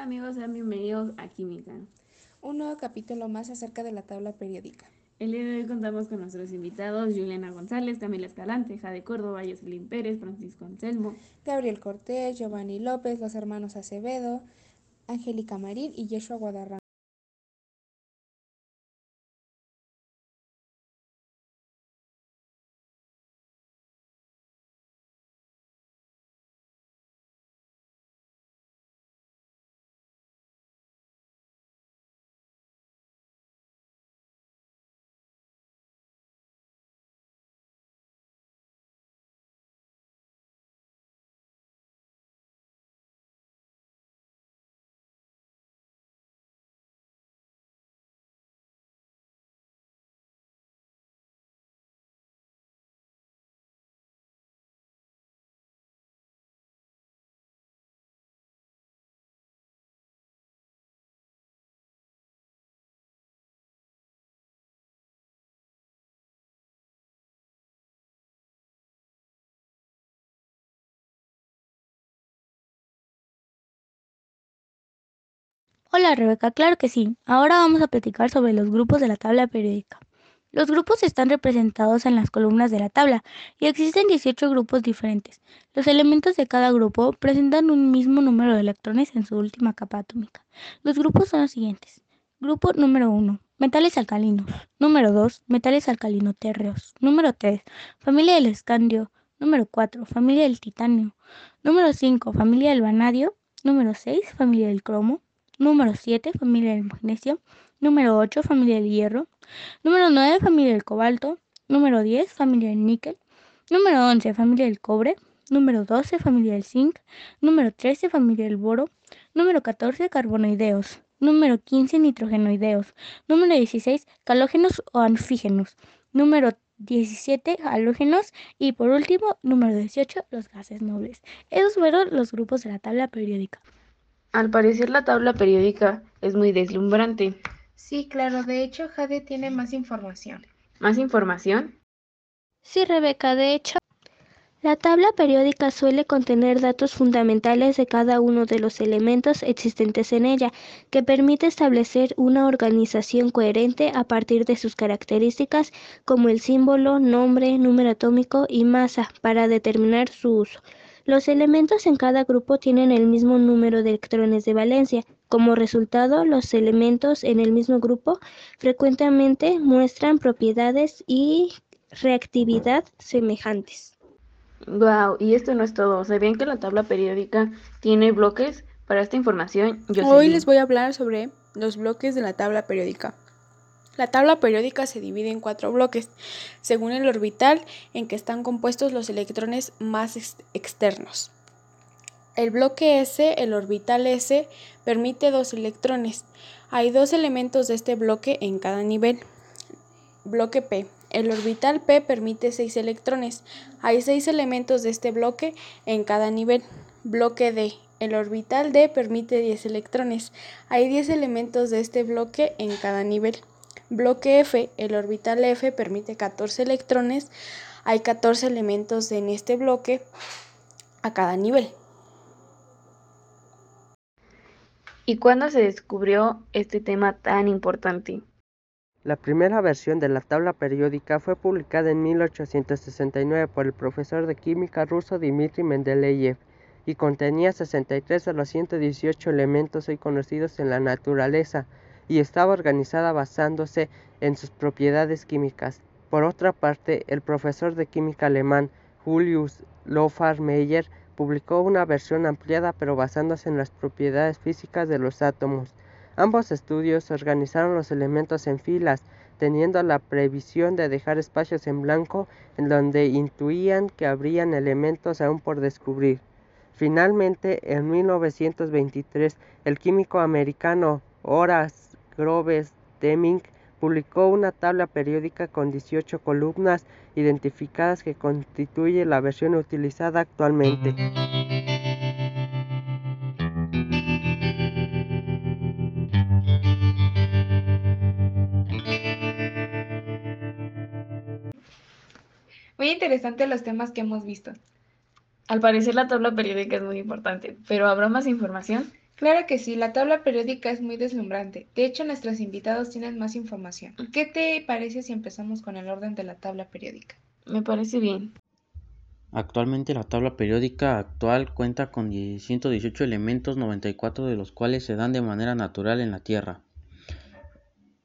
Hola amigos, sean bienvenidos a Química. Un nuevo capítulo más acerca de la tabla periódica. El día de hoy contamos con nuestros invitados Juliana González, Camila Escalante, Jade Córdoba, Jocelyn Pérez, Francisco Anselmo, Gabriel Cortés, Giovanni López, los hermanos Acevedo, Angélica Marín y Yeshua Guadarrama. Hola Rebeca, claro que sí. Ahora vamos a platicar sobre los grupos de la tabla periódica. Los grupos están representados en las columnas de la tabla y existen 18 grupos diferentes. Los elementos de cada grupo presentan un mismo número de electrones en su última capa atómica. Los grupos son los siguientes. Grupo número 1. Metales alcalinos. Número 2. Metales alcalino-térreos. Número 3. Familia del escandio. Número 4. Familia del titanio. Número 5. Familia del vanadio. Número 6. Familia del cromo. Número 7, familia del magnesio. Número 8, familia del hierro. Número 9, familia del cobalto. Número 10, familia del níquel. Número 11, familia del cobre. Número 12, familia del zinc. Número 13, familia del boro. Número 14, carbonoideos. Número 15, nitrogenoideos. Número 16, calógenos o anfígenos. Número 17, halógenos. Y por último, número 18, los gases nobles. Esos fueron los grupos de la tabla periódica. Al parecer la tabla periódica es muy deslumbrante. Sí, claro, de hecho Jade tiene más información. ¿Más información? Sí, Rebeca, de hecho, la tabla periódica suele contener datos fundamentales de cada uno de los elementos existentes en ella, que permite establecer una organización coherente a partir de sus características como el símbolo, nombre, número atómico y masa para determinar su uso. Los elementos en cada grupo tienen el mismo número de electrones de valencia. Como resultado, los elementos en el mismo grupo frecuentemente muestran propiedades y reactividad semejantes. Wow, y esto no es todo. ¿Sabían que la tabla periódica tiene bloques? Para esta información, yo Hoy les voy a hablar sobre los bloques de la tabla periódica. La tabla periódica se divide en cuatro bloques, según el orbital en que están compuestos los electrones más externos. El bloque S, el orbital S, permite dos electrones. Hay dos elementos de este bloque en cada nivel. Bloque P. El orbital P permite seis electrones. Hay seis elementos de este bloque en cada nivel. Bloque D. El orbital D permite 10 electrones. Hay 10 elementos de este bloque en cada nivel. Bloque F, el orbital F permite 14 electrones. Hay 14 elementos en este bloque a cada nivel. ¿Y cuándo se descubrió este tema tan importante? La primera versión de la tabla periódica fue publicada en 1869 por el profesor de química ruso Dmitry Mendeleev y contenía 63 de los 118 elementos hoy conocidos en la naturaleza y estaba organizada basándose en sus propiedades químicas. Por otra parte, el profesor de química alemán Julius Lothar Meyer publicó una versión ampliada pero basándose en las propiedades físicas de los átomos. Ambos estudios organizaron los elementos en filas, teniendo la previsión de dejar espacios en blanco en donde intuían que habrían elementos aún por descubrir. Finalmente, en 1923, el químico americano Horace Groves Deming publicó una tabla periódica con 18 columnas identificadas que constituye la versión utilizada actualmente. Muy interesante los temas que hemos visto. Al parecer la tabla periódica es muy importante, pero ¿habrá más información? Claro que sí, la tabla periódica es muy deslumbrante. De hecho, nuestros invitados tienen más información. ¿Qué te parece si empezamos con el orden de la tabla periódica? Me parece bien. Actualmente la tabla periódica actual cuenta con 118 elementos, 94 de los cuales se dan de manera natural en la Tierra.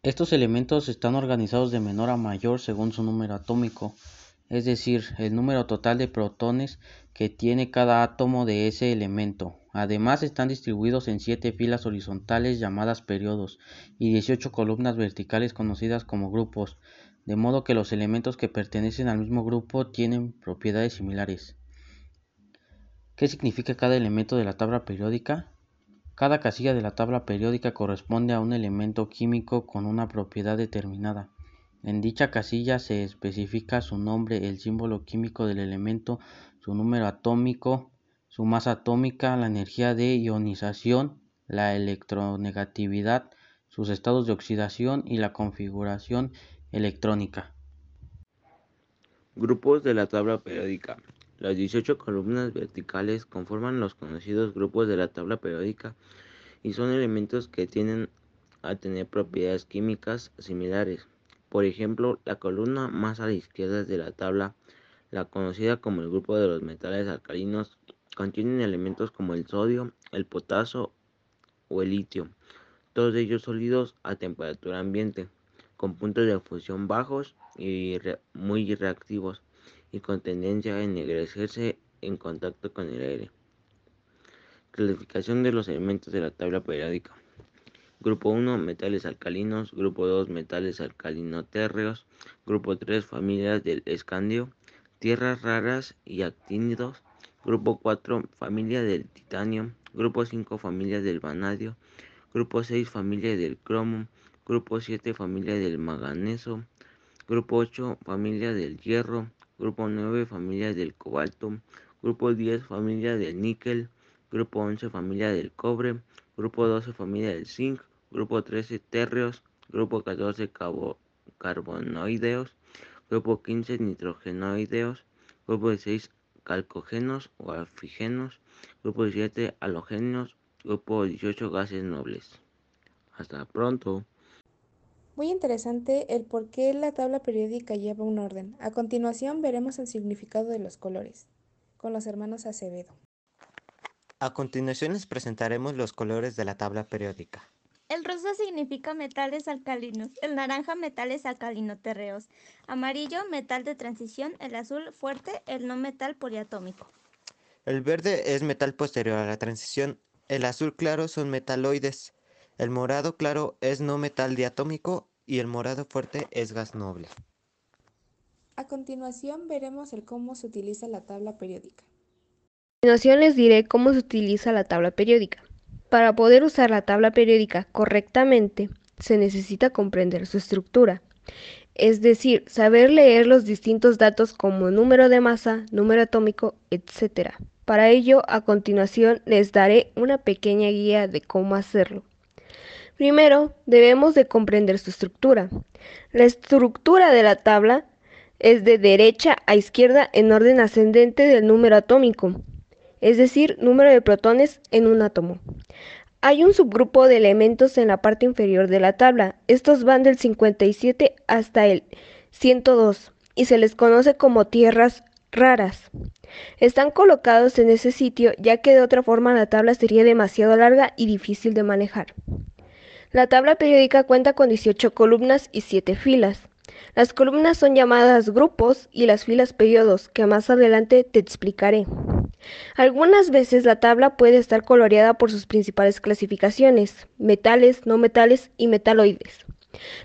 Estos elementos están organizados de menor a mayor según su número atómico, es decir, el número total de protones que tiene cada átomo de ese elemento. Además están distribuidos en siete filas horizontales llamadas periodos y 18 columnas verticales conocidas como grupos, de modo que los elementos que pertenecen al mismo grupo tienen propiedades similares. ¿Qué significa cada elemento de la tabla periódica? Cada casilla de la tabla periódica corresponde a un elemento químico con una propiedad determinada. En dicha casilla se especifica su nombre, el símbolo químico del elemento, su número atómico, su masa atómica, la energía de ionización, la electronegatividad, sus estados de oxidación y la configuración electrónica. Grupos de la tabla periódica. Las 18 columnas verticales conforman los conocidos grupos de la tabla periódica y son elementos que tienden a tener propiedades químicas similares. Por ejemplo, la columna más a la izquierda de la tabla, la conocida como el grupo de los metales alcalinos, Contienen elementos como el sodio, el potasio o el litio, todos ellos sólidos a temperatura ambiente, con puntos de fusión bajos y muy reactivos y con tendencia a ennegrecerse en contacto con el aire. Clasificación de los elementos de la tabla periódica. Grupo 1, metales alcalinos. Grupo 2, metales alcalinotérreos. Grupo 3, familias del escandio. Tierras raras y actínidos. Grupo 4, familia del titanio. Grupo 5, familia del vanadio. Grupo 6, familia del cromo. Grupo 7, familia del manganeso. Grupo 8, familia del hierro. Grupo 9, familia del cobalto. Grupo 10, familia del níquel. Grupo 11, familia del cobre. Grupo 12, familia del zinc. Grupo 13, térreos. Grupo 14, carbonoideos. Grupo 15, nitrogenoideos. Grupo 16, calcógenos o alfígenos, grupo 17 halogéneos, grupo 18 gases nobles. Hasta pronto. Muy interesante el por qué la tabla periódica lleva un orden. A continuación veremos el significado de los colores, con los hermanos Acevedo. A continuación les presentaremos los colores de la tabla periódica. El rosa significa metales alcalinos, el naranja metales alcalinoterreos, amarillo metal de transición, el azul fuerte, el no metal poliatómico. El verde es metal posterior a la transición, el azul claro son metaloides, el morado claro es no metal diatómico y el morado fuerte es gas noble. A continuación veremos el cómo se utiliza la tabla periódica. A continuación les diré cómo se utiliza la tabla periódica. Para poder usar la tabla periódica correctamente, se necesita comprender su estructura, es decir, saber leer los distintos datos como número de masa, número atómico, etc. Para ello, a continuación les daré una pequeña guía de cómo hacerlo. Primero, debemos de comprender su estructura. La estructura de la tabla es de derecha a izquierda en orden ascendente del número atómico es decir, número de protones en un átomo. Hay un subgrupo de elementos en la parte inferior de la tabla. Estos van del 57 hasta el 102 y se les conoce como tierras raras. Están colocados en ese sitio ya que de otra forma la tabla sería demasiado larga y difícil de manejar. La tabla periódica cuenta con 18 columnas y 7 filas. Las columnas son llamadas grupos y las filas periodos, que más adelante te explicaré. Algunas veces la tabla puede estar coloreada por sus principales clasificaciones, metales, no metales y metaloides.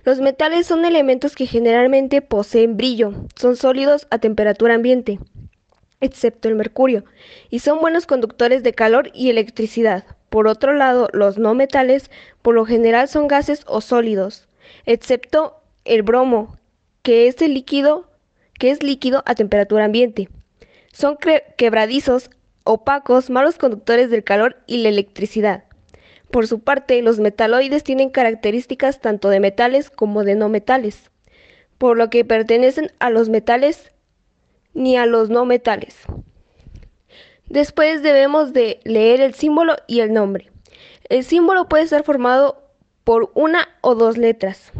Los metales son elementos que generalmente poseen brillo, son sólidos a temperatura ambiente, excepto el mercurio, y son buenos conductores de calor y electricidad. Por otro lado, los no metales por lo general son gases o sólidos, excepto el bromo, que es el líquido, que es líquido a temperatura ambiente. Son quebradizos, opacos, malos conductores del calor y la electricidad. Por su parte, los metaloides tienen características tanto de metales como de no metales, por lo que pertenecen a los metales ni a los no metales. Después debemos de leer el símbolo y el nombre. El símbolo puede estar formado por una o dos letras.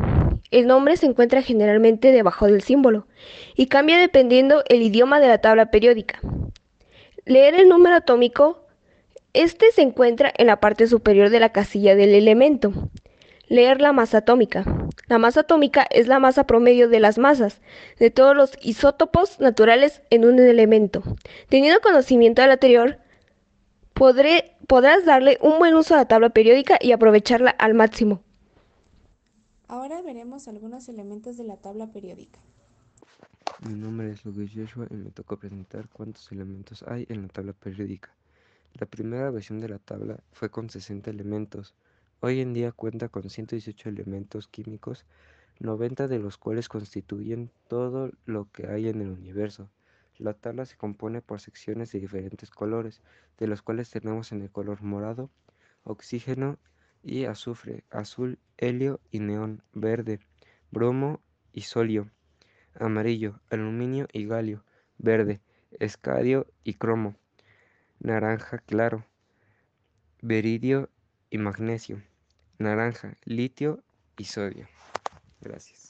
El nombre se encuentra generalmente debajo del símbolo y cambia dependiendo el idioma de la tabla periódica. Leer el número atómico. Este se encuentra en la parte superior de la casilla del elemento. Leer la masa atómica. La masa atómica es la masa promedio de las masas de todos los isótopos naturales en un elemento. Teniendo conocimiento del anterior, podré, podrás darle un buen uso a la tabla periódica y aprovecharla al máximo. Ahora veremos algunos elementos de la tabla periódica. Mi nombre es Luis Joshua y me tocó presentar cuántos elementos hay en la tabla periódica. La primera versión de la tabla fue con 60 elementos. Hoy en día cuenta con 118 elementos químicos, 90 de los cuales constituyen todo lo que hay en el universo. La tabla se compone por secciones de diferentes colores, de los cuales tenemos en el color morado, oxígeno y azufre, azul, helio y neón, verde, bromo y solio amarillo, aluminio y galio, verde, escadio y cromo, naranja claro, beridio y magnesio, naranja, litio y sodio. Gracias.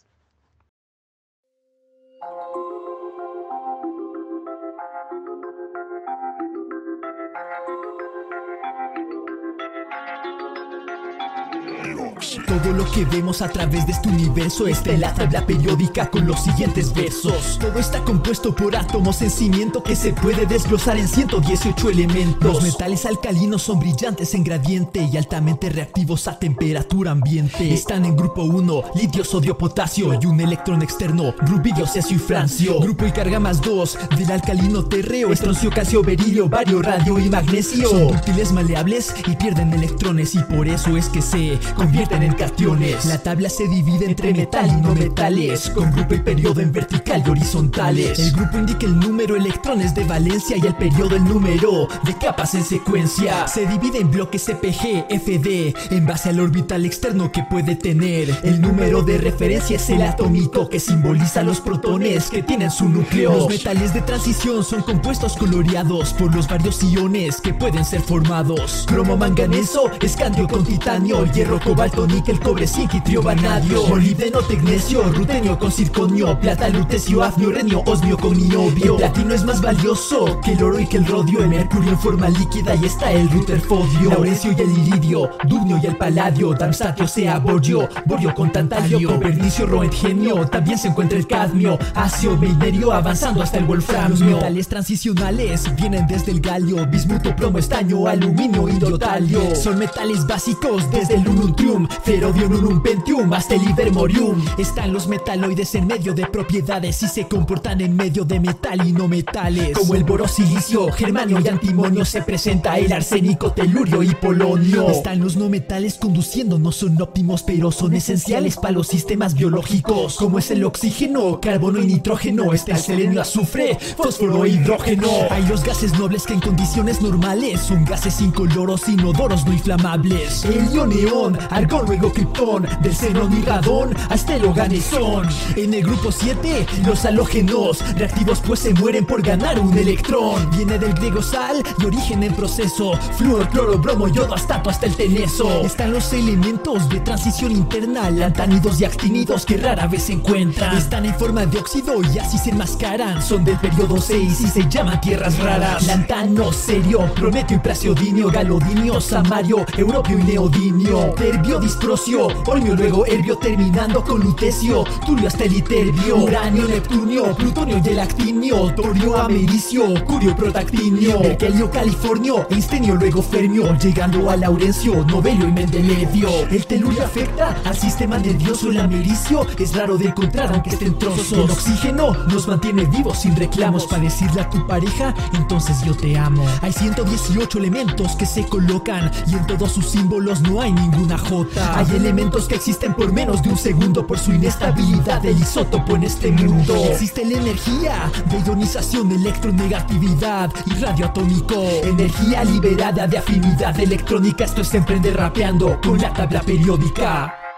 Todo lo que vemos a través de este universo está en la tabla periódica con los siguientes versos. Todo está compuesto por átomos en cimiento que se puede desglosar en 118 elementos. Los metales alcalinos son brillantes en gradiente y altamente reactivos a temperatura ambiente. Están en grupo 1, litio, sodio, potasio y un electrón externo, rubidio, cesio y francio. Grupo y carga más 2 del alcalino terreo, estroncio, calcio, berilio, bario, radio y magnesio. Son útiles maleables y pierden electrones y por eso es que se convierten en cationes. La tabla se divide entre metal y no metales, con grupo y periodo en vertical y horizontales. El grupo indica el número electrones de valencia y el periodo el número de capas en secuencia. Se divide en bloques CPG, FD, en base al orbital externo que puede tener. El número de referencia es el atómico que simboliza los protones que tienen su núcleo. Los metales de transición son compuestos coloreados por los varios iones que pueden ser formados. Cromo, manganeso, escandio con titanio, hierro, cobalto, níquel, cobre, zinc y triovanadio Molibdeno, tecnesio, rutenio con circonio Plata, lutecio, afnio, renio, osmio con niobio El platino es más valioso que el oro y que el rodio. El mercurio en forma líquida y está el rutherfordio Laurencio y el iridio, dubnio y el paladio. Darmstadt, sea borio, borio con tantalio. Copernicio, roentgenio, también se encuentra el cadmio. Acio, meinerio, avanzando hasta el wolframio. Los metales transicionales vienen desde el galio. Bismuto, plomo, estaño, aluminio y dotalio Son metales básicos desde el ununtrium Ferodio, nunum, pentium, hasta el ibermorium Están los metaloides en medio de propiedades Y se comportan en medio de metal y no metales Como el boro, silicio, germanio y antimonio Se presenta el arsénico, telurio y polonio. Están los no metales conduciendo No son óptimos pero son esenciales para los sistemas biológicos. Como es el oxígeno, carbono y nitrógeno Está el selenio, azufre, fósforo e hidrógeno. Hay los gases nobles que en condiciones normales Son gases incoloros, inodoros, no inflamables. Helio, neón, argón, luego criptón Del xenón y radón hasta el oganesón En el grupo 7, los halógenos Reactivos pues se mueren por ganar un electrón. Viene del griego sal y origen en proceso. Fluor, cloro, bromo, yodo, astato hasta el teneso Están los elementos de transición interna Lantánidos y actinidos que rara vez se encuentran. Están en forma de óxido y así se enmascaran. Son del periodo 6 y se llaman tierras raras. Lantano, serio, prometio y praseodinio Galodinio, samario, europio y neodinio Terbio, disprocio, olmio, luego herbio Terminando con lutecio, tulio hasta el iterbio. Uranio, neptunio, plutonio y el actinio Torio, americio, curio, protactinio. Merkelio, californio, einsteinio, luego fermio. Llegando a laurencio, novelio y mendelevio El telurio afecta al sistema nervioso. El americio es raro de encontrar aunque esté en trozos. El oxígeno nos mantiene vivos sin reclamos. Para decirle a tu pareja, entonces yo te amo Hay 118 elementos que se colocan Y en todos sus símbolos no hay ninguna J Hay elementos que existen por menos de un segundo Por su inestabilidad. Del isótopo en este mundo. Existe la energía de ionización, electronegatividad y radioatómico Energía liberada de afinidad electrónica. Esto es emprender rapeando con la tabla periódica